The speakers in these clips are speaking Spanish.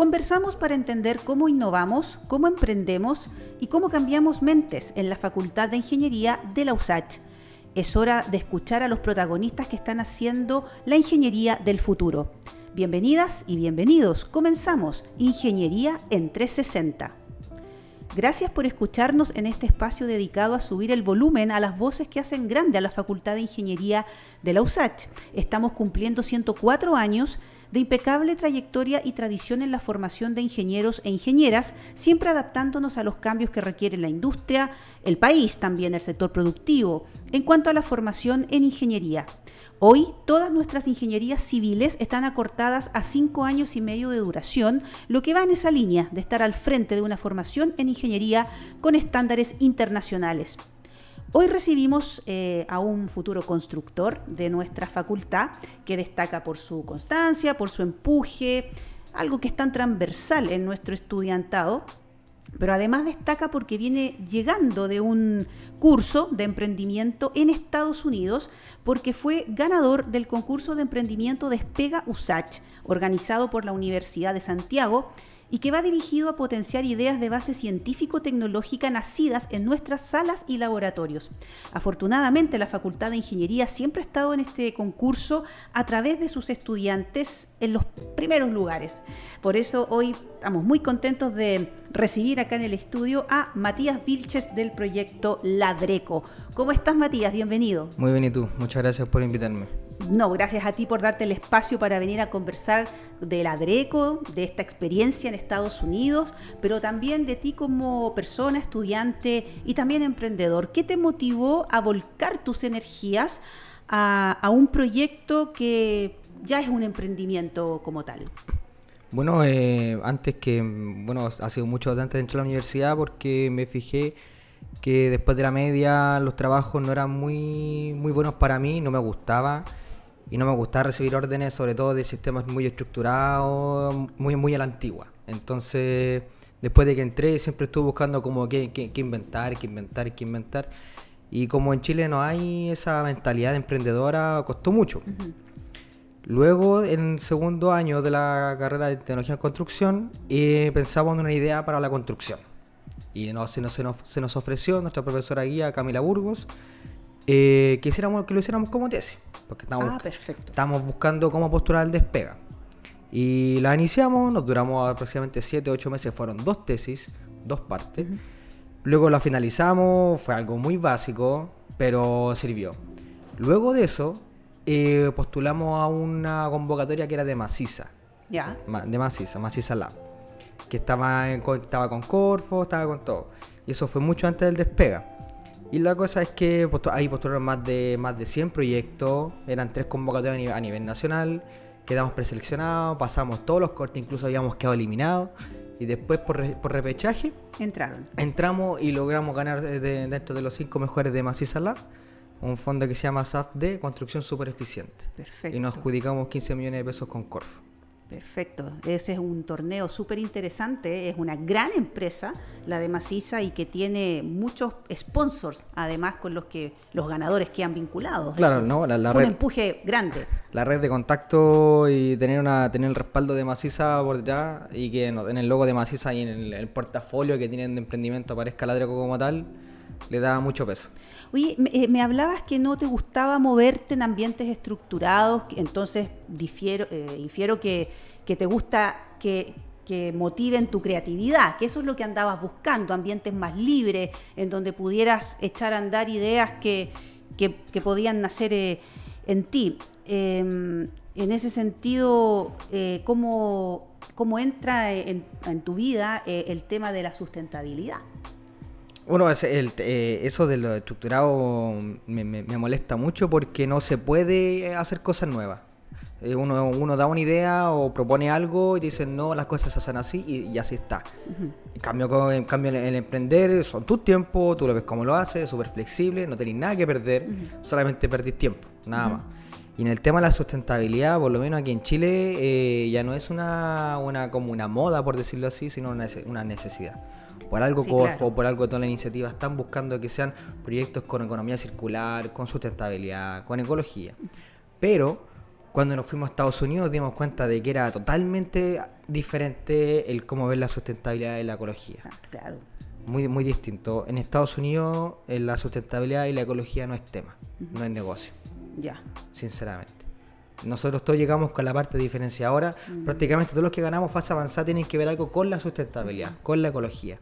Conversamos para entender cómo innovamos, cómo emprendemos y cómo cambiamos mentes en la Facultad de Ingeniería de la USACH. Es hora de escuchar a los protagonistas que están haciendo la ingeniería del futuro. Bienvenidas y bienvenidos. Comenzamos Ingeniería en 360. Gracias por escucharnos en este espacio dedicado a subir el volumen a las voces que hacen grande a la Facultad de Ingeniería de la USACH. Estamos cumpliendo 104 años de impecable trayectoria y tradición en la formación de ingenieros e ingenieras, siempre adaptándonos a los cambios que requiere la industria, el país, también el sector productivo, en cuanto a la formación en ingeniería. Hoy todas nuestras ingenierías civiles están acortadas a cinco años y medio de duración, lo que va en esa línea de estar al frente de una formación en ingeniería con estándares internacionales. Hoy recibimos eh, a un futuro constructor de nuestra facultad que destaca por su constancia, por su empuje, algo que es tan transversal en nuestro estudiantado, pero además destaca porque viene llegando de un curso de emprendimiento en Estados Unidos porque fue ganador del concurso de emprendimiento Despega USACH, organizado por la Universidad de Santiago y que va dirigido a potenciar ideas de base científico-tecnológica nacidas en nuestras salas y laboratorios. Afortunadamente, la Facultad de Ingeniería siempre ha estado en este concurso a través de sus estudiantes en los primeros lugares. Por eso hoy estamos muy contentos de recibir acá en el estudio a Matías Vilches del proyecto Ladreco. ¿Cómo estás, Matías? Bienvenido. Muy bien, ¿y tú? Muchas gracias por invitarme. No, gracias a ti por darte el espacio para venir a conversar de la DRECO, de esta experiencia en Estados Unidos, pero también de ti como persona, estudiante y también emprendedor. ¿Qué te motivó a volcar tus energías a, un proyecto que ya es un emprendimiento como tal? Bueno, eh, antes que, bueno, ha sido mucho antes de entrar a la universidad porque me fijé que después de la media los trabajos no eran muy, muy buenos para mí, no me gustaba y no me gustaba recibir órdenes, sobre todo de sistemas muy estructurados, muy, muy a la antigua. Entonces, después de que entré, siempre estuve buscando como qué, qué, inventar, qué inventar, qué inventar. Y como en Chile no hay esa mentalidad emprendedora, costó mucho. Luego, en el segundo año de la carrera de tecnología en construcción, eh, pensamos en una idea para la construcción. Y no, se, nos, se, nos, ofreció nuestra profesora guía Camila Burgos eh, que, que lo hiciéramos como tesis. Porque estábamos, ah, Estamos buscando cómo postular el despega. Y la iniciamos, nos duramos aproximadamente 7 8 meses, fueron dos tesis, dos partes. Luego la finalizamos, fue algo muy básico, pero sirvió. Luego de eso, eh, postulamos a una convocatoria que era de Maciza. Ya. De Maciza, Maciza Lab. Que estaba, estaba con Corfo, estaba con todo. Y eso fue mucho antes del despega. Y la cosa es que ahí postularon más de, más de 100 proyectos, eran tres convocatorias a nivel, nacional, quedamos preseleccionados, pasamos todos los cortes, incluso habíamos quedado eliminados. Y después por, por repechaje entraron. Entramos y logramos ganar dentro de los cinco mejores de Maciza Lab un fondo que se llama SAFD, Construcción Super Eficiente. Perfecto. Y nos adjudicamos 15 millones de pesos con Corfo. Perfecto, ese es un torneo súper interesante, es una gran empresa, la de Maciza, y que tiene muchos sponsors, además con los que los ganadores quedan vinculados. Claro, no, la, red, un empuje grande. La red de contacto y tener una tener el respaldo de Maciza por detrás y que en el logo de Maciza y en el, portafolio que tienen de emprendimiento aparezca Ladreco como tal, le da mucho peso. Oye, eh, me, hablabas que no te gustaba moverte en ambientes estructurados, entonces difiero, eh, infiero que, te gusta que, motiven tu creatividad, que eso es lo que andabas buscando, ambientes más libres, en donde pudieras echar a andar ideas que, podían nacer eh, en ti. Em, en ese sentido, ¿cómo, entra en tu vida el tema de la sustentabilidad? Bueno, eh, eso de lo estructurado me, molesta mucho porque no se puede hacer cosas nuevas. Eh, uno, uno da una idea o propone algo y dicen, no, las cosas se hacen así y, así está. en, cambio, en cambio, el, emprender son tus tiempos, tú lo ves cómo lo haces, súper flexible, no tenés nada que perder, solamente perdís tiempo, nada más. Y en el tema de la sustentabilidad, por lo menos aquí en Chile, eh, ya no es una, una, como una moda, por decirlo así, sino una, una necesidad. Por algo Corfo, por algo toda la iniciativa están buscando que sean proyectos con economía circular, con sustentabilidad, con ecología. Pero Cuando nos fuimos a Estados Unidos dimos cuenta de que era totalmente diferente el cómo ver la sustentabilidad y la ecología. Ah, claro. Muy, muy distinto. En Estados Unidos eh, la sustentabilidad y la ecología no es tema, no es negocio, Ya. sinceramente. Nosotros todos llegamos con la parte diferenciadora. Prácticamente todos los que ganamos fase avanzada tienen que ver algo con la sustentabilidad, con la ecología.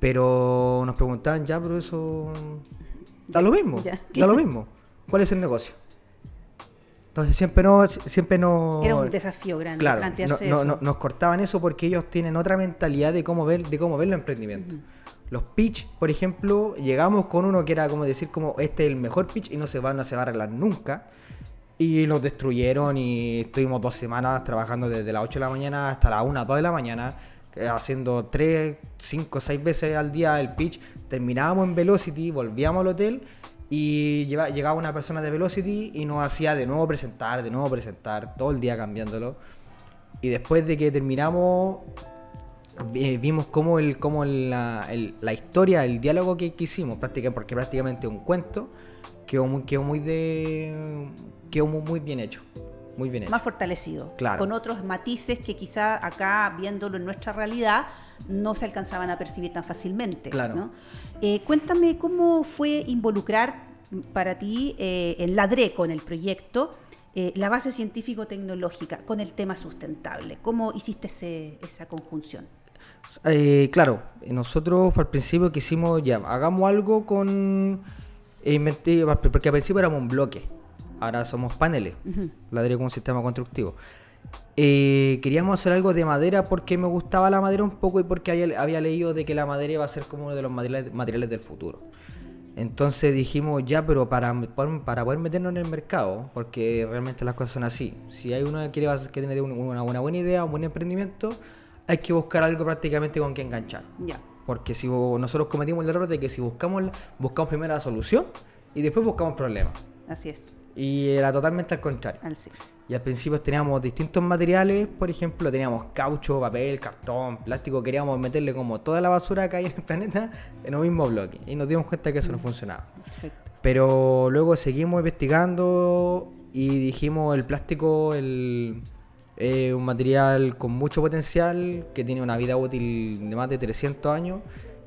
Pero nos preguntaban, ya, pero eso da lo mismo, Ya. da lo mismo. ¿Cuál es el negocio? Entonces siempre no, siempre no. Era un desafío grande Claro, plantearse no- no- eso. no- nos cortaban eso porque ellos tienen otra mentalidad de cómo ver, de cómo ver los emprendimientos. Los pitch, por ejemplo, llegamos con uno que era como decir como este es el mejor pitch y no se va, no se va a arreglar nunca. Y nos destruyeron y estuvimos dos semanas trabajando desde las 8 de la mañana hasta las 1, 2 de la mañana, haciendo 3, 5, 6 veces al día el pitch. Terminábamos en Velocity, volvíamos al hotel y llegaba una persona de Velocity y nos hacía de nuevo presentar, de nuevo presentar, todo el día cambiándolo. Y después de que terminamos, vi- vimos cómo, el, cómo la, historia, el diálogo que, que hicimos, prácticamente, porque prácticamente un cuento, quedó muy, muy, de, muy bien hecho. Muy bien hecho. más fortalecido, Claro. con otros matices que quizá acá, viéndolo en nuestra realidad, no se alcanzaban a percibir tan fácilmente. Claro. ¿no? Eh, cuéntame cómo fue involucrar para ti eh, en la DRECO, en el proyecto, eh, la base científico-tecnológica con el tema sustentable. ¿Cómo hiciste ese- esa conjunción? Eh, claro, nosotros al principio quisimos, ya, hagamos algo con... porque al principio éramos un bloque, ahora somos paneles, la DRE como un sistema constructivo. Eh, queríamos hacer algo de madera porque me gustaba la madera un poco y porque había, había leído de que la madera iba a ser como uno de los materiales, materiales del futuro. Entonces dijimos, ya, pero para, para poder meternos en el mercado, porque realmente las cosas son así. Si hay uno que quiere que tiene una, una- buena idea, un buen emprendimiento, hay que buscar algo prácticamente con que enganchar. Ya. Porque si nosotros cometimos el error de que si buscamos, buscamos primero la solución y después buscamos problemas. Así es, Y era totalmente al contrario. al sí. Y al principio teníamos distintos materiales, por ejemplo, teníamos caucho, papel, cartón, plástico, queríamos meterle como toda la basura que hay en el planeta en un mismo bloque. Y nos dimos cuenta que eso no funcionaba. Perfecto. Pero luego seguimos investigando y dijimos el plástico el, es un material con mucho potencial que tiene una vida útil de más de 300 años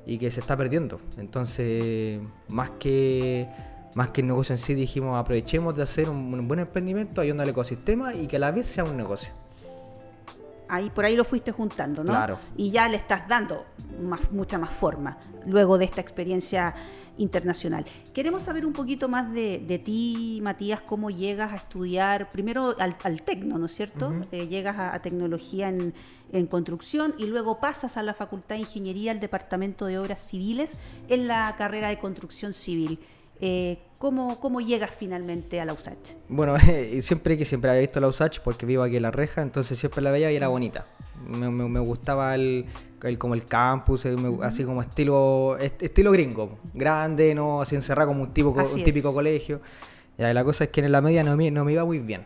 y que se está perdiendo. Entonces, más que, más que el negocio en sí, dijimos aprovechemos de hacer un, buen emprendimiento ayudando al ecosistema y que a la vez sea un negocio. Ahí, por ahí lo fuiste juntando, ¿no? Claro. Y ya le estás dando más, mucha más forma luego de esta experiencia internacional. Queremos saber un poquito más de, de ti, Matías, cómo llegas a estudiar, primero al, al tecno, ¿no es cierto? Eh, llegas a, a tecnología en, en construcción y luego pasas a la Facultad de Ingeniería, al Departamento de Obras Civiles, en la carrera de construcción civil. Eh, ¿cómo, ¿Cómo llegas finalmente a la USACH? Bueno, y siempre que siempre había visto la USACH porque vivo aquí en La Reja, entonces siempre la veía y era bonita. Me, me- me gustaba el, el- como el campus, el- me- así como estilo est- estilo gringo, grande, no así encerrado como un, tipo, un es. típico colegio. Ya, la cosa es que en la media no me, no me iba muy bien.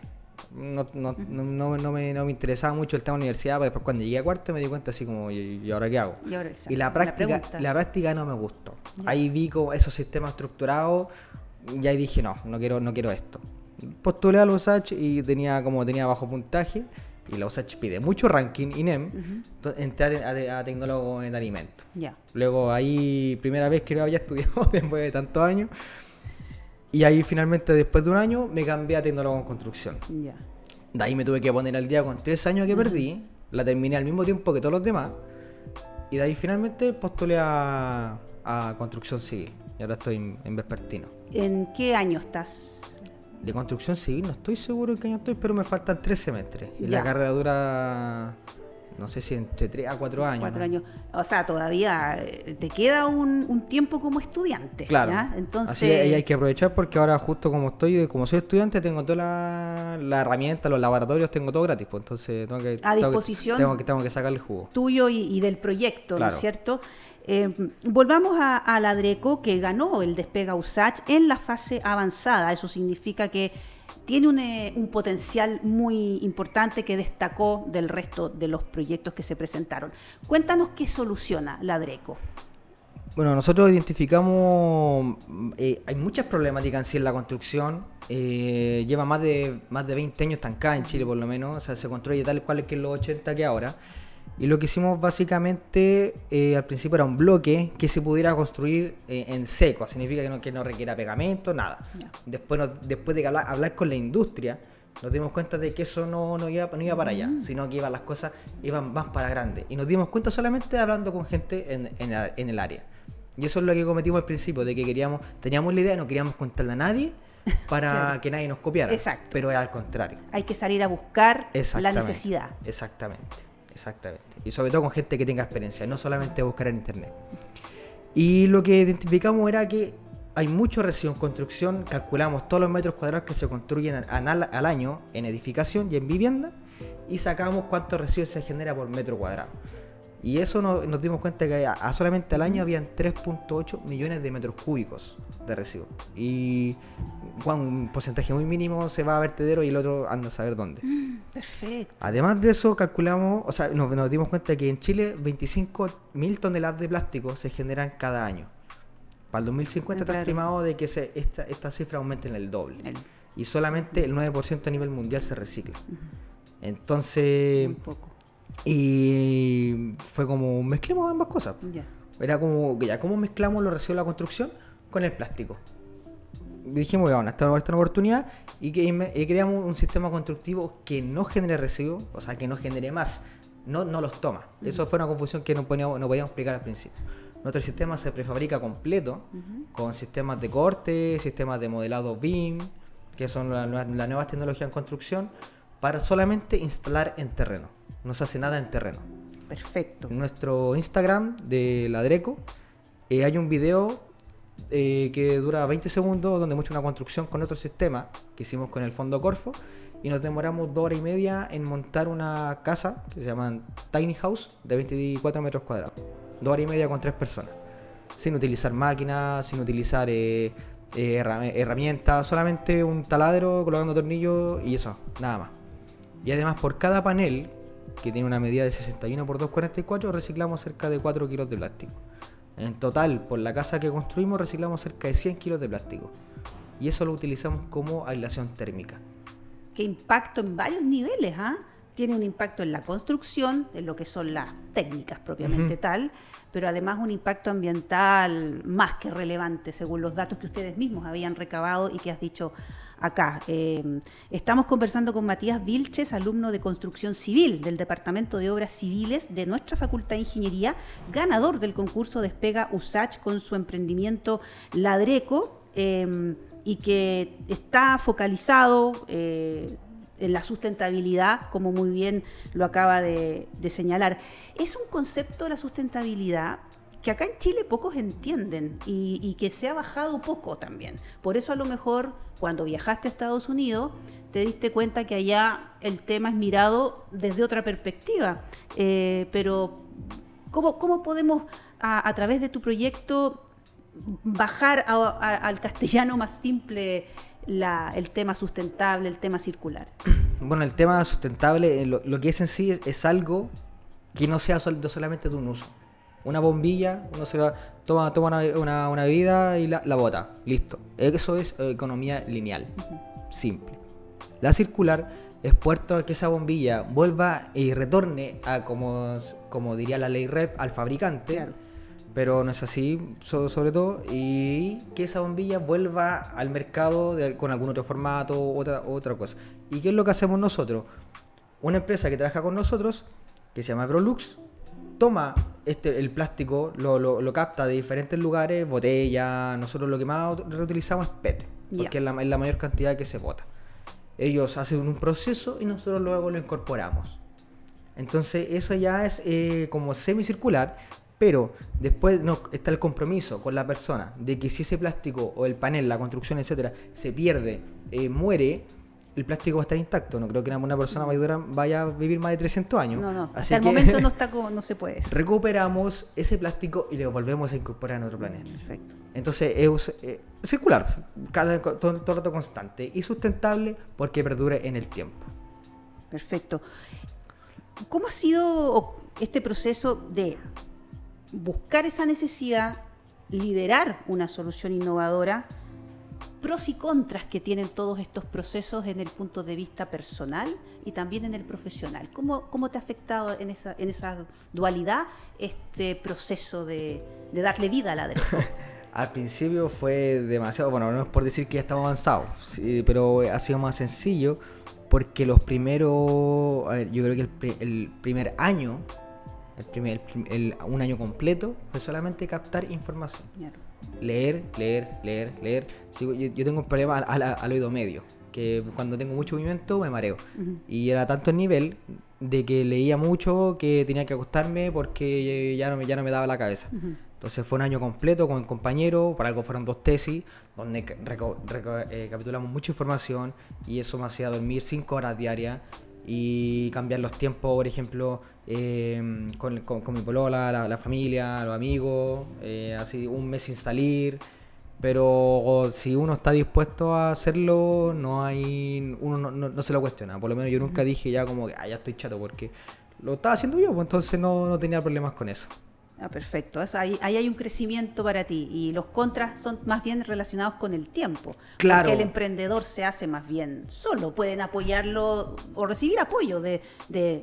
No, no, no, no- no me, no me interesaba mucho el tema de universidad, pero después cuando llegué a cuarto me di cuenta así como, ¿y, y ahora qué hago? Y ahora Y la la práctica, pregunta. la práctica no me gustó. Ahí vi como esos sistemas estructurados y ahí dije, no, no quiero, no quiero esto. Postulé a la USACH y tenía como tenía bajo puntaje y la USACH pide mucho ranking INEM, entonces entré a, a- a tecnólogo en alimentos. Ya. Luego ahí, primera vez que no había estudiado después de tantos años. Y ahí finalmente, después de un año, me cambié a tecnólogo en construcción. Ya. De ahí me tuve que poner al día con tres años que perdí. La terminé al mismo tiempo que todos los demás. Y de ahí finalmente postulé a, a construcción civil. Y ahora estoy en, en vespertino. ¿En qué año estás? De construcción civil no estoy seguro en qué año estoy, pero me faltan tres semestres. Y Ya. la carrera dura, no sé si entre tres a cuatro años. Cuatro ¿no? años. O sea, todavía eh, te queda un, un tiempo como estudiante. Claro. ¿ya? Entonces, Así hay que aprovechar porque ahora justo como estoy, como soy estudiante, tengo toda la, la herramienta, los laboratorios, tengo todo gratis. Pues entonces tengo que, A disposición. Tengo que, tengo que sacarle jugo. tuyo y, y del proyecto, ¿no es cierto? Eh, volvamos a, a la DRECO, que ganó el Despega USACH en la fase avanzada. Eso significa que tiene un, eh, un potencial muy importante que destacó del resto de los proyectos que se presentaron. Cuéntanos qué soluciona la DRECO. Bueno, nosotros identificamos, eh, hay muchas problemáticas en sí en la construcción, eh, lleva más de, más de 20 años estancada en Chile por lo menos, o sea, se construye tal cual que en los 80 que ahora. Y lo que hicimos básicamente eh, al principio era un bloque que se pudiera construir en seco, significa que no, que no requiera pegamento, nada. Después, después de hablar, con la industria, nos dimos cuenta de que eso no, no, iba, no iba para allá, mm. sino que iban las cosas iban más para grande. Y nos dimos cuenta solamente hablando con gente en, en el área. Y eso es lo que cometimos al principio, de que queríamos, teníamos la idea, no queríamos contarle a nadie para que nadie nos copiara. Exacto. Pero es al contrario. Hay que salir a buscar la necesidad. Exactamente, exactamente. Y sobre todo con gente que tenga experiencia, no solamente buscar en internet. Y lo que identificamos era que hay mucho residuo en construcción, calculamos todos los metros cuadrados que se construyen al, al año en edificación y en vivienda y sacamos cuánto residuo se genera por metro cuadrado. Y eso nos dimos cuenta que a, solamente al año habían 3.8 millones de metros cúbicos de residuos. Y un porcentaje muy mínimo se va a vertedero y el otro anda a saber dónde. Mm, perfecto. Además de eso, calculamos, o sea, nos, dimos cuenta que en Chile 25 mil toneladas de plástico se generan cada año. Para el 2050 está estimado de que se, esta, esta cifra aumente en el doble. Y solamente el 9% a nivel mundial se recicla. Entonces... Muy poco y fue como, mezclemos ambas cosas. Era como, ya, ¿cómo mezclamos los residuos de la construcción con el plástico? dijimos, bueno, esta, esta una oportunidad y, que, creamos un sistema constructivo que no genere residuos, o sea, que no genere más, no, no los toma. Eso fue una confusión que no, podíamos, no podíamos explicar al principio. Nuestro sistema se prefabrica completo con sistemas de corte, sistemas de modelado BIM, que son las nuevas tecnologías en construcción, para solamente instalar en terreno no se hace nada en terreno. Perfecto. En nuestro Instagram de Ladreco eh, hay un video eh, que dura 20 segundos donde muestra una construcción con otro sistema que hicimos con el fondo Corfo y nos demoramos dos horas y media en montar una casa que se llama Tiny House de 24 metros cuadrados. Dos horas y media con tres personas. Sin utilizar máquinas, sin utilizar eh, herramientas, solamente un taladro colocando tornillos y eso, nada más. Y además por cada panel que tiene una medida de 61 por 244, reciclamos cerca de 4 kilos de plástico. En total, por la casa que construimos, reciclamos cerca de 100 kilos de plástico. Y eso lo utilizamos como aislación térmica. Qué impacto en varios niveles, ¿ah? Tiene un impacto en la construcción, en lo que son las técnicas propiamente tal, pero además un impacto ambiental más que relevante, según los datos que ustedes mismos habían recabado y que has dicho acá. Eh, estamos conversando con Matías Vilches, alumno de construcción civil del Departamento de Obras Civiles de nuestra Facultad de Ingeniería, ganador del concurso Despega USACH con su emprendimiento Ladreco. Eh, y que está focalizado eh, en la sustentabilidad, como muy bien lo acaba de, señalar. Es un concepto, la sustentabilidad, que acá en Chile pocos entienden y, que se ha bajado poco también. Por eso a lo mejor cuando viajaste a Estados Unidos te diste cuenta que allá el tema es mirado desde otra perspectiva. Eh, pero ¿cómo, ¿cómo, podemos a, través de tu proyecto bajar al castellano más simple el tema sustentable, el tema circular? Bueno, el tema sustentable, eh, lo, que es en sí es, algo que no sea solamente de un uso. Una bombilla, uno se va, toma, toma una, una, bebida y la, bota, listo. Eso es economía lineal, simple. La circular es puerto a que esa bombilla vuelva y retorne a, como, como diría la ley REP, al fabricante pero no es así, sobre todo, y que esa bombilla vuelva al mercado con algún otro formato, otra, otra cosa. ¿Y qué es lo que hacemos nosotros? Una empresa que trabaja con nosotros, que se llama Brolux, toma este, el plástico, lo, lo, capta de diferentes lugares, botella, nosotros lo que más reutilizamos es PET, porque es, la, mayor cantidad que se bota. Ellos hacen un proceso y nosotros luego lo incorporamos. Entonces eso ya es eh, como semicircular, pero después no, está el compromiso con la persona de que si ese plástico o el panel, la construcción, etcétera, se pierde, eh, muere, el plástico va a estar intacto. No creo que una persona vaya a vivir más de 300 años. No, no. Hasta el momento no, está no se puede. Recuperamos ese plástico y lo volvemos a incorporar en otro planeta. Perfecto. Entonces es eh, circular, cada, todo, todo el rato constante y sustentable porque perdure en el tiempo. Perfecto. ¿Cómo ha sido este proceso de buscar esa necesidad, liderar una solución innovadora, pros y contras que tienen todos estos procesos en el punto de vista personal y también en el profesional. ¿Cómo, cómo te ha afectado en esa, en esa dualidad este proceso de, de darle vida a la derecha? Al principio fue demasiado, bueno, no es por decir que ya estamos avanzados, pero ha sido más sencillo porque los primeros, yo creo que el, primer año, el primer, el, un año completo, fue solamente captar información. Leer, leer, leer, leer. yo, tengo un problema al, oído medio, que cuando tengo mucho movimiento me mareo. Y era tanto el nivel de que leía mucho que tenía que acostarme porque ya no, ya no me daba la cabeza. Entonces fue un año completo con el compañero, para algo fueron dos tesis, donde recapitulamos eh, mucha información y eso me hacía dormir cinco horas diarias y cambiar los tiempos, por ejemplo, em, con, mi polola, la, familia, los amigos, eh, así un mes sin salir. Pero si uno está dispuesto a hacerlo, no hay uno no, se lo cuestiona. Por lo menos yo nunca dije ya como que ah, ya estoy chato porque lo estaba haciendo yo, pues entonces no, no tenía problemas con eso. Ah, perfecto. ahí, hay un crecimiento para ti. Y los contras son más bien relacionados con el tiempo. Claro. Porque el emprendedor se hace más bien solo. Pueden apoyarlo o recibir apoyo de,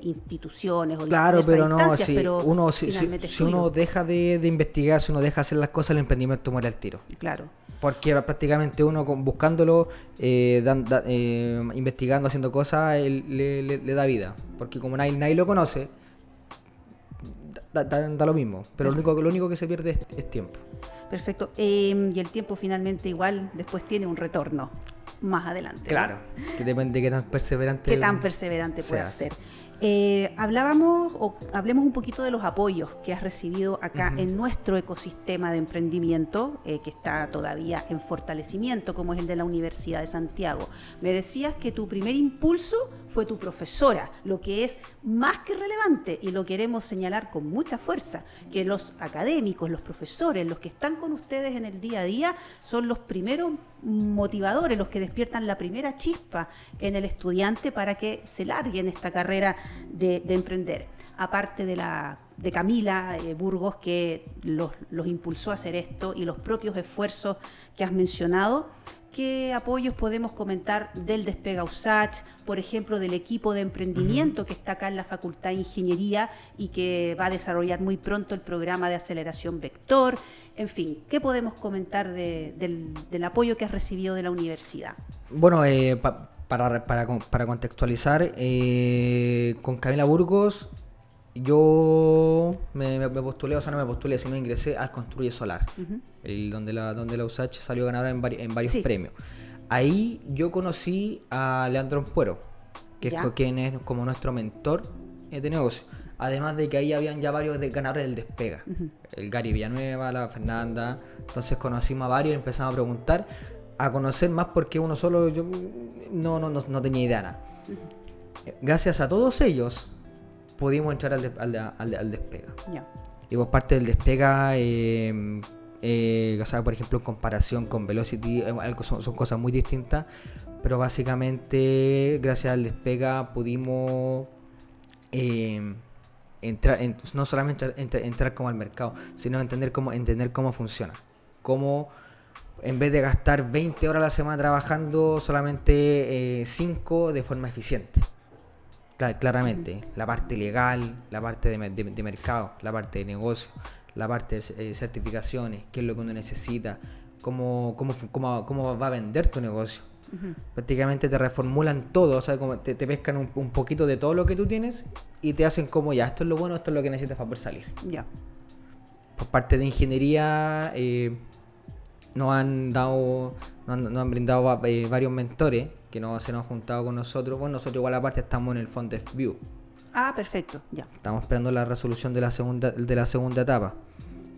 instituciones o de Claro, pero no, si, uno, si, uno deja de, investigar, si uno deja de hacer las cosas, el emprendimiento muere al tiro. Claro. Porque prácticamente uno buscándolo, eh, eh, investigando, haciendo cosas, le, da vida. Porque como nadie, nadie lo conoce da, lo mismo, pero lo único, lo único que se pierde es, tiempo. Perfecto. Em, y el tiempo finalmente igual después tiene un retorno más adelante. Claro, que depende de qué tan perseverante. Qué tan perseverante puede ser. Eh, hablábamos o hablemos un poquito de los apoyos que has recibido acá en nuestro ecosistema de emprendimiento, eh, que está todavía en fortalecimiento, como es el de la Universidad de Santiago. Me decías que tu primer impulso fue tu profesora, lo que es más que relevante y lo queremos señalar con mucha fuerza, que los académicos, los profesores, los que están con ustedes en el día a día, son los primeros motivadores, los que despiertan la primera chispa en el estudiante para que se largue en esta carrera de, emprender. Aparte de la de Camila eh, Burgos, que los, los impulsó a hacer esto, y los propios esfuerzos que has mencionado, ¿Qué apoyos podemos comentar del Despega USACH, por ejemplo, del equipo de emprendimiento que está acá en la Facultad de Ingeniería y que va a desarrollar muy pronto el programa de aceleración vector? En fin, ¿qué podemos comentar del, apoyo que has recibido de la universidad? Bueno, eh, para, para, contextualizar, eh, con Camila Burgos yo me, postulé, o sea, no me postulé, sino ingresé al Construye Solar, el, donde, la, donde la USACH salió ganadora en, en varios premios. Ahí yo conocí a Leandro Ampuero, que es quien es como nuestro mentor de negocio. Además de que ahí habían ya varios de ganadores del Despega. El Gary Villanueva, la Fernanda. Entonces conocimos a varios y empezamos a preguntar, a conocer más porque uno solo yo no, no, no, tenía idea. Gracias a todos ellos, pudimos entrar al, despega. Y por parte del despega, em, eh, o sea, por ejemplo, en comparación con Velocity, eh, son, cosas muy distintas, pero básicamente, gracias al despega, pudimos em, entrar, no solamente entrar, como al mercado, sino entender cómo, entender cómo funciona. Cómo en vez de gastar 20 horas a la semana trabajando, solamente 5 eh, de forma eficiente. Claramente, la parte legal, la parte de, mercado, la parte de negocio, la parte de eh, certificaciones, qué es lo que uno necesita, cómo, cómo, cómo, cómo va a vender tu negocio. Prácticamente te reformulan todo, o sea, como te, pescan un, poquito de todo lo que tú tienes y te hacen como ya, esto es lo bueno, esto es lo que necesitas para poder salir. Ya. Por parte de ingeniería, eh, nos han dado, nos han, brindado eh, varios mentores que no se nos han juntado con nosotros. Bueno, nosotros igual aparte estamos en el Font View. Ah, perfecto, ya. Estamos esperando la resolución de la segunda, de la segunda etapa.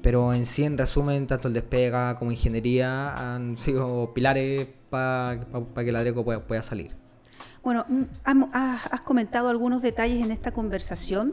Pero en sí, en resumen, tanto el despega como ingeniería han sido pilares para que la DRECO pueda, pueda salir. Bueno, mm, has comentado algunos detalles en esta conversación,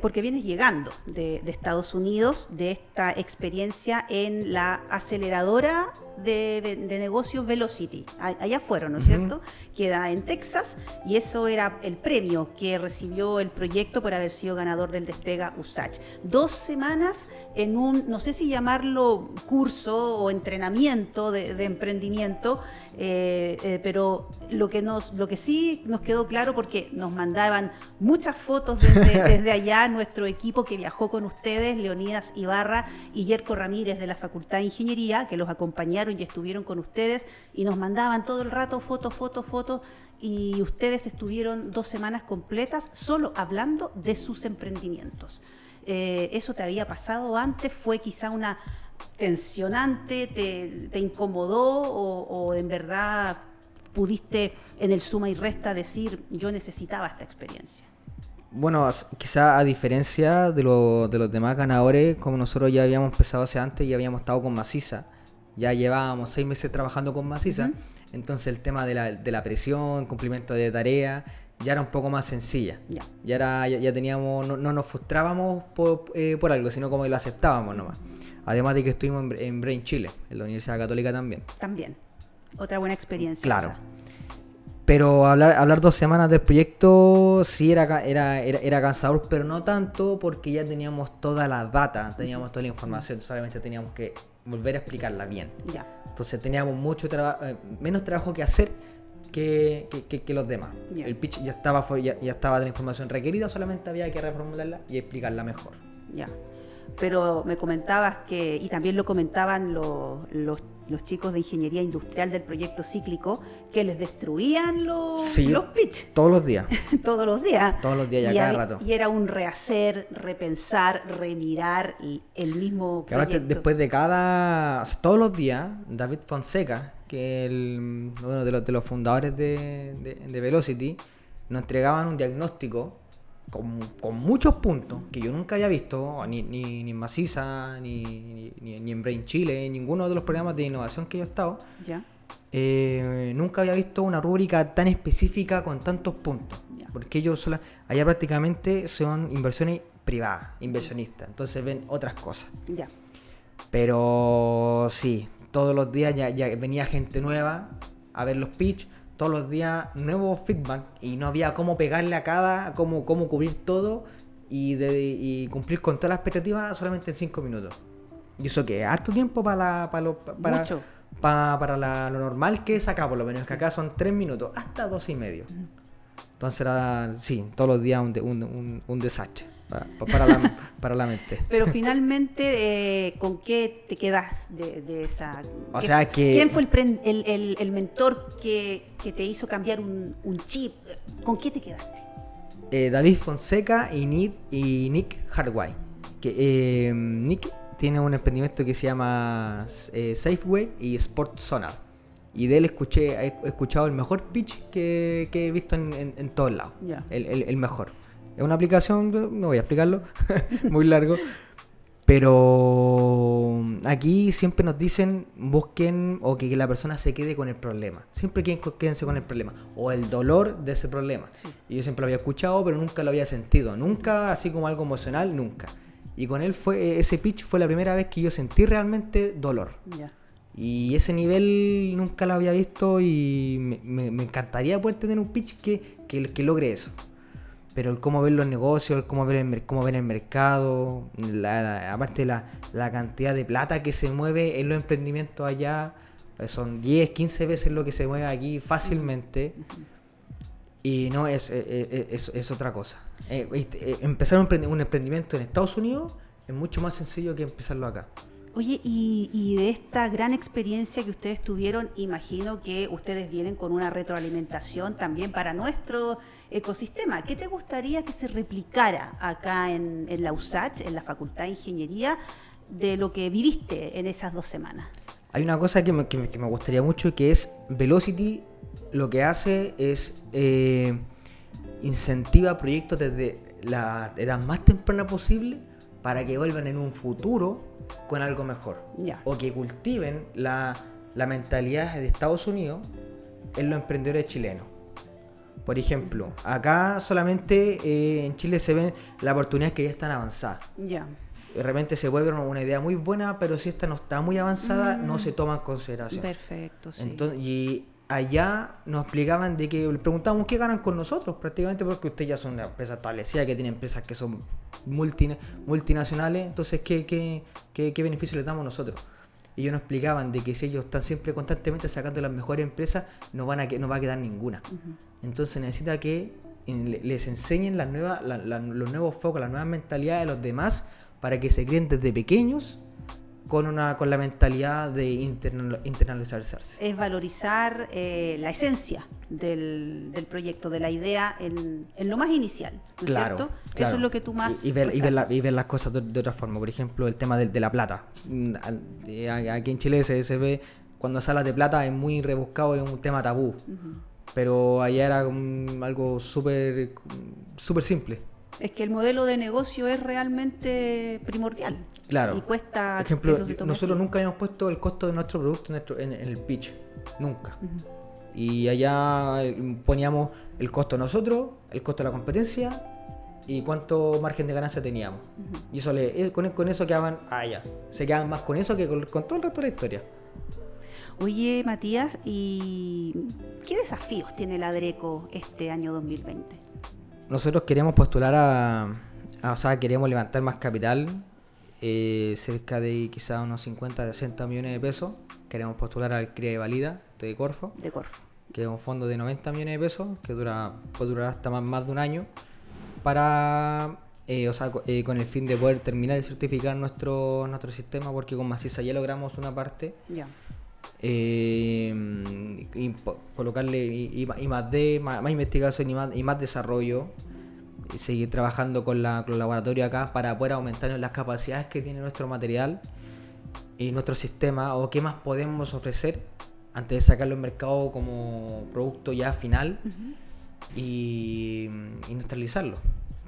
porque vienes llegando de, Estados Unidos, de esta experiencia en la aceleradora de, de negocios Velocity. Allá fueron, ¿no es cierto? Queda en Texas y eso era el premio que recibió el proyecto por haber sido ganador del Despega USACH. Dos semanas en un, no sé si llamarlo curso o entrenamiento de, emprendimiento, eh, eh, pero lo que, nos, lo que sí nos quedó claro porque nos mandaban muchas fotos desde, desde allá nuestro equipo que viajó con ustedes, Leonidas Ibarra y Yerko Ramírez de la Facultad de Ingeniería, que los acompañaron y estuvieron con ustedes y nos mandaban todo el rato fotos, fotos, fotos y ustedes estuvieron dos semanas completas solo hablando de sus emprendimientos. Eh, ¿Eso te había pasado antes? ¿Fue quizá una tensionante? ¿Te, incomodó o, o en verdad pudiste en el suma y resta decir yo necesitaba esta experiencia? Bueno, quizá a diferencia de, de, los demás ganadores, como nosotros ya habíamos empezado hace antes, ya habíamos estado con Maciza, ya llevábamos seis meses trabajando con Maciza, entonces el tema de la, de la, presión, cumplimiento de tarea, ya era un poco más sencilla. Ya, ya, era, ya, teníamos, no, nos frustrábamos por, eh, por, algo, sino como lo aceptábamos nomás. Además de que estuvimos en, Brain Chile, en la Universidad Católica también. También. Otra buena experiencia. Claro. Pero hablar, hablar dos semanas del proyecto sí era, era, era, cansador, pero no tanto porque ya teníamos toda la data, teníamos toda la información, solamente teníamos que volver a explicarla bien. Ya. Entonces teníamos mucho trabajo, eh, menos trabajo que hacer que, que, los demás. El pitch ya estaba, ya, ya estaba de la información requerida, solamente había que reformularla y explicarla mejor. Ya pero me comentabas que, y también lo comentaban los, los, chicos de ingeniería industrial del proyecto cíclico, que les destruían los, los pitch. Todos los días. todos los días. Todos los días, ya cada rato. Y era un rehacer, repensar, remirar el mismo proyecto. después de cada, todos los días, David Fonseca, que es uno de los, de los fundadores de, de, de Velocity, nos entregaban un diagnóstico con, muchos puntos que yo nunca había visto, ni, ni, ni en Maciza, ni, ni, en Brain Chile, en ninguno de los programas de innovación que yo he estado. Ya. Eh, nunca había visto una rúbrica tan específica con tantos puntos. Porque ellos allá prácticamente son inversiones privadas, inversionistas. Entonces ven otras cosas. Ya. Pero sí, todos los días ya, ya venía gente nueva a ver los pitch todos los días nuevos feedback y no había cómo pegarle a cada, cómo, cómo cubrir todo y, de, cumplir con todas las expectativas solamente en cinco minutos. Y eso que harto tiempo para para, para, para, lo normal que es acá, por lo menos que acá son tres minutos, hasta dos y medio. Entonces era, sí, todos los días un, un, un desastre para, la, para la mente. Pero finalmente, eh, ¿con qué te quedas de, esa? O sea que... ¿Quién fue el, el, el, mentor que, que, te hizo cambiar un, un, chip? ¿Con qué te quedaste? Eh, David Fonseca y Nick, y Nick Hardway. Que, eh, Nick tiene un emprendimiento que se llama Safeway y Sport Sonar. Y de él escuché, he escuchado el mejor pitch que, que he visto en, en, todos lados. El, el, mejor. Es una aplicación, no voy a explicarlo, muy largo. Pero aquí siempre nos dicen busquen o que, la persona se quede con el problema. Siempre quédense con el problema. O el dolor de ese problema. Y yo siempre lo había escuchado, pero nunca lo había sentido. Nunca, así como algo emocional, nunca. Y con él fue, ese pitch fue la primera vez que yo sentí realmente dolor. Y ese nivel nunca lo había visto y me, encantaría poder tener un pitch que, que logre eso pero el cómo ver los negocios, el cómo ver el, cómo ver el mercado, aparte la, la cantidad de plata que se mueve en los emprendimientos allá, eh, son 10, 15 veces lo que se mueve aquí fácilmente. Y no, es, eh, eh, es, otra cosa. empezar un emprendimiento en Estados Unidos es mucho más sencillo que empezarlo acá. Oye, y, de esta gran experiencia que ustedes tuvieron, imagino que ustedes vienen con una retroalimentación también para nuestro ecosistema. ¿Qué te gustaría que se replicara acá en, la USACH, en la Facultad de Ingeniería, de lo que viviste en esas dos semanas? Hay una cosa que me, gustaría mucho que es Velocity lo que hace es eh, incentiva proyectos desde la edad más temprana posible para que vuelvan en un futuro con algo mejor. O que cultiven la, mentalidad de Estados Unidos en los emprendedores chilenos. Por ejemplo, acá solamente eh, en Chile se ven las oportunidades que ya están avanzadas. Ya. de repente se vuelve una idea muy buena, pero si esta no está muy avanzada, no se toma en consideración. Perfecto, sí. Entonces, y allá nos explicaban de que le preguntábamos qué ganan con nosotros, prácticamente porque ustedes ya son una empresa establecida, que tiene empresas que son multinacionales, entonces ¿qué, qué, qué, qué beneficio les damos nosotros? Y ellos nos explicaban de que si ellos están siempre constantemente sacando las mejores empresas, no, van a, no va a quedar ninguna. Entonces necesita que les enseñen las nuevas, los nuevos focos, las nuevas mentalidades de los demás para que se creen desde pequeños con, una, con la mentalidad de internalizarse. Es valorizar eh, la esencia del, proyecto, de la idea en, lo más inicial, ¿no es cierto? Eso es lo que tú más... Y, ver, y, ver, las cosas de, otra forma. Por ejemplo, el tema de, la plata. Mm, aquí en Chile se, ve, cuando sale de plata es muy rebuscado, es un tema tabú. Pero allá era algo súper súper simple es que el modelo de negocio es realmente primordial. Claro. Y cuesta. Por ejemplo, nosotros nunca habíamos puesto el costo de nuestro producto en, el pitch. Nunca. Y allá eh, poníamos el costo de nosotros, el costo de la competencia y cuánto margen de ganancia teníamos. Y eso le, eh, con, con, eso quedaban allá. Ah, Se quedaban más con eso que con, con todo el resto de la historia. Oye, Matías, ¿y qué desafíos tiene la Adreco este año 2020? Nosotros queremos postular a, o sea, queremos levantar más capital, eh, cerca de quizás unos 50, 60 millones de pesos. Queremos postular al CRIA de Valida de Corfo. De Corfo. Que es un fondo de 90 millones de pesos, que dura, puede durar hasta más, más de un año, para, eh, o sea, eh, con el fin de poder terminar de certificar nuestro, nuestro sistema, porque con Maciza ya logramos una parte. Ya. Eh, y colocarle y, más de más, investigación y más, y más desarrollo. Y seguir trabajando con, la, con el laboratorio acá para poder aumentar las capacidades que tiene nuestro material y nuestro sistema o qué más podemos ofrecer antes de sacarlo al mercado como producto ya final y, y neutralizarlo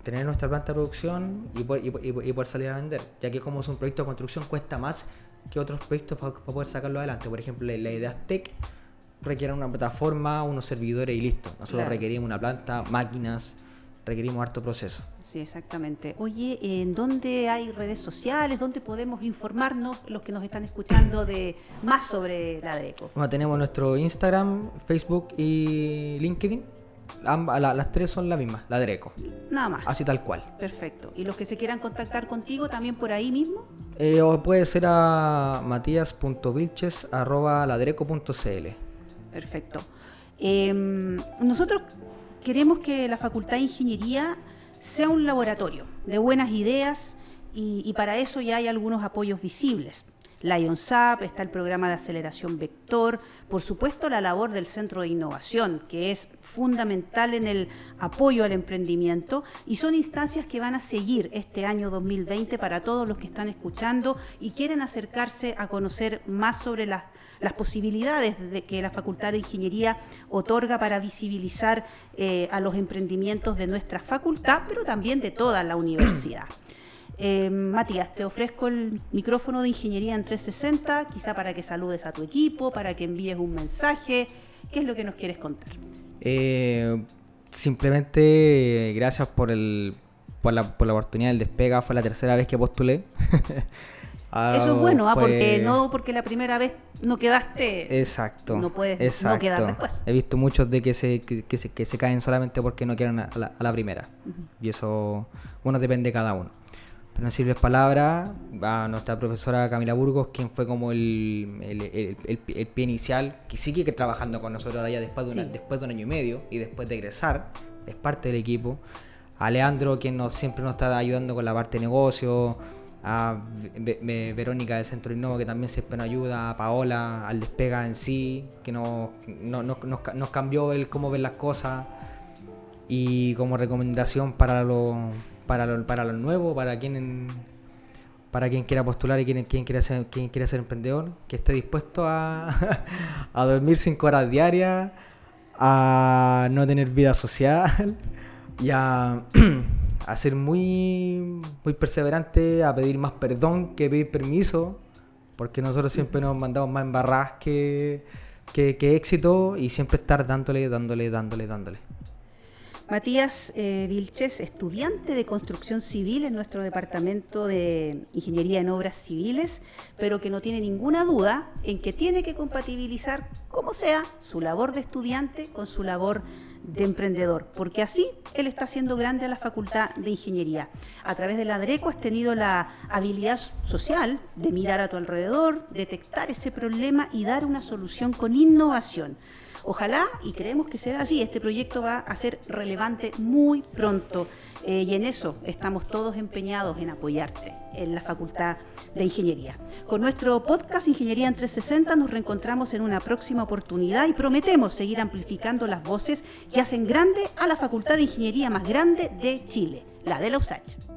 tener nuestra planta de producción y poder, y poder, salir a vender, ya que como es un proyecto de construcción cuesta más que otros proyectos para, poder sacarlo adelante. Por ejemplo, la, idea Tech requiere una plataforma, unos servidores y listo. Nosotros requerimos una planta, máquinas, requerimos harto proceso. Sí, exactamente. Oye, ¿en dónde hay redes sociales? ¿Dónde podemos informarnos los que nos están escuchando de más sobre la DRECO? Bueno, tenemos nuestro Instagram, Facebook y LinkedIn las tres son la misma, la Dreco. Nada más. Así tal cual. Perfecto. ¿Y los que se quieran contactar contigo también por ahí mismo? Eh, o puede ser a matías.vilches.ladreco.cl. Perfecto. Em, nosotros queremos que la Facultad de Ingeniería sea un laboratorio de buenas ideas y, y para eso ya hay algunos apoyos visibles. LionSAP, está el programa de aceleración vector, por supuesto la labor del Centro de Innovación, que es fundamental en el apoyo al emprendimiento y son instancias que van a seguir este año 2020 para todos los que están escuchando y quieren acercarse a conocer más sobre las, posibilidades de que la Facultad de Ingeniería otorga para visibilizar eh, a los emprendimientos de nuestra facultad, pero también de toda la universidad. Eh, Matías, te ofrezco el micrófono de Ingeniería en 360, quizá para que saludes a tu equipo, para que envíes un mensaje. ¿Qué es lo que nos quieres contar? Eh, simplemente gracias por, el, por, la, por la oportunidad del despega. Fue la tercera vez que postulé. Ah, Eso es bueno, ¿ah? porque no porque la primera vez no quedaste. Exacto. No puedes no quedar después. He visto muchos de que se, que, se, que se caen solamente porque no quieren a la, primera. Y eso, bueno, depende de cada uno. Pero no sirve palabra a nuestra profesora Camila Burgos, quien fue como el, el, pie inicial, que sigue trabajando con nosotros allá después de, después de un año y medio y después de egresar, es parte del equipo. A Leandro, quien nos, siempre nos está ayudando con la parte de negocio. A Verónica del Centro Innova, que también siempre nos ayuda. A Paola, al Despega en sí, que nos, nos, nos, nos cambió el cómo ver las cosas. Y como recomendación para los para lo, para nuevo, para quien para quien quiera postular y quien, quien quiera ser quien quiera ser emprendedor, que esté dispuesto a, a dormir cinco horas diarias, a no tener vida social y a, a, ser muy, muy perseverante, a pedir más perdón que pedir permiso, porque nosotros siempre nos mandamos más embarradas que, que, que éxito y siempre estar dándole, dándole, dándole, dándole. Matías eh, Vilches, estudiante de construcción civil en nuestro departamento de Ingeniería en Obras Civiles, pero que no tiene ninguna duda en que tiene que compatibilizar, como sea, su labor de estudiante con su labor de emprendedor, porque así él está haciendo grande a la Facultad de Ingeniería. A través de la DRECO has tenido la habilidad social de mirar a tu alrededor, detectar ese problema y dar una solución con innovación. Ojalá, y creemos que será así, este proyecto va a ser relevante muy pronto eh, y en eso estamos todos empeñados en apoyarte en la Facultad de Ingeniería. Con nuestro podcast Ingeniería en 360 nos reencontramos en una próxima oportunidad y prometemos seguir amplificando las voces que hacen grande a la Facultad de Ingeniería más grande de Chile, la de la USACH.